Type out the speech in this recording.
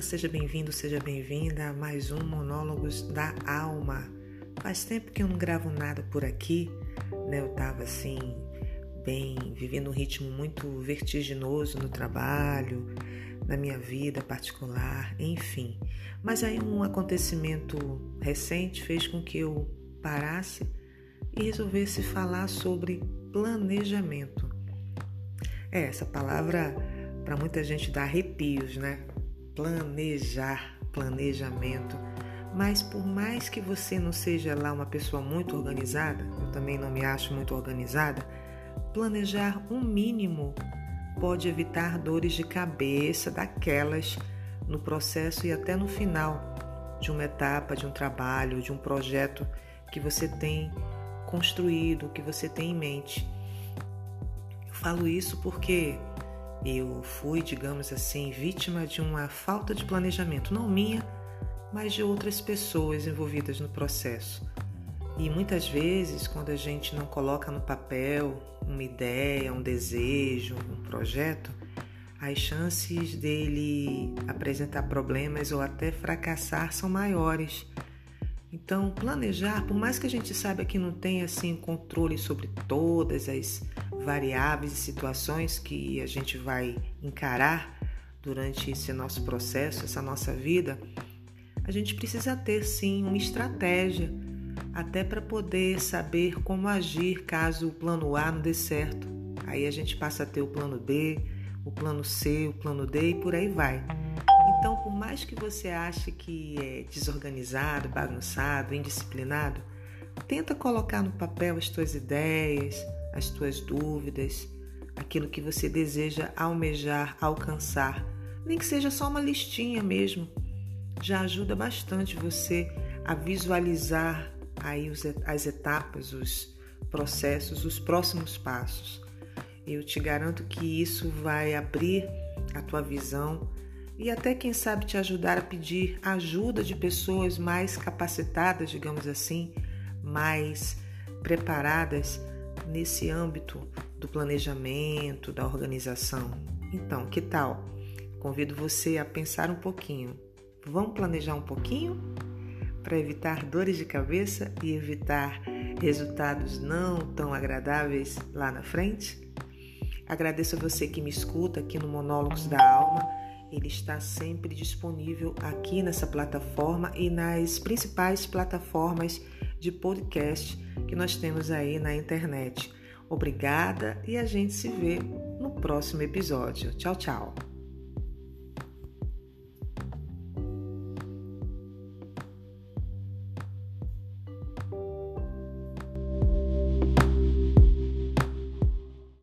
seja bem-vindo, seja bem-vinda a mais um Monólogos da Alma. Faz tempo que eu não gravo nada por aqui, né? Eu tava assim, bem, vivendo um ritmo muito vertiginoso no trabalho, na minha vida particular, enfim. Mas aí um acontecimento recente fez com que eu parasse e resolvesse falar sobre planejamento. É, essa palavra para muita gente dá arrepios, né? Planejar, planejamento. Mas por mais que você não seja lá uma pessoa muito organizada, eu também não me acho muito organizada, planejar um mínimo pode evitar dores de cabeça daquelas no processo e até no final de uma etapa, de um trabalho, de um projeto que você tem construído, que você tem em mente. Eu falo isso porque eu fui, digamos assim, vítima de uma falta de planejamento, não minha, mas de outras pessoas envolvidas no processo. E muitas vezes, quando a gente não coloca no papel uma ideia, um desejo, um projeto, as chances dele apresentar problemas ou até fracassar são maiores. Então, planejar, por mais que a gente saiba que não tem assim controle sobre todas as variáveis e situações que a gente vai encarar durante esse nosso processo, essa nossa vida, a gente precisa ter sim uma estratégia até para poder saber como agir caso o plano A não dê certo. Aí a gente passa a ter o plano B, o plano C, o plano D e por aí vai. Então, por mais que você ache que é desorganizado, bagunçado, indisciplinado, tenta colocar no papel as tuas ideias, as tuas dúvidas, aquilo que você deseja almejar, alcançar. Nem que seja só uma listinha mesmo. Já ajuda bastante você a visualizar aí as etapas, os processos, os próximos passos. Eu te garanto que isso vai abrir a tua visão e até, quem sabe, te ajudar a pedir ajuda de pessoas mais capacitadas, digamos assim, mais preparadas nesse âmbito do planejamento, da organização. Então, que tal? Convido você a pensar um pouquinho. Vamos planejar um pouquinho para evitar dores de cabeça e evitar resultados não tão agradáveis lá na frente? Agradeço a você que me escuta aqui no Monólogos da Alma ele está sempre disponível aqui nessa plataforma e nas principais plataformas de podcast que nós temos aí na internet. Obrigada e a gente se vê no próximo episódio. Tchau, tchau.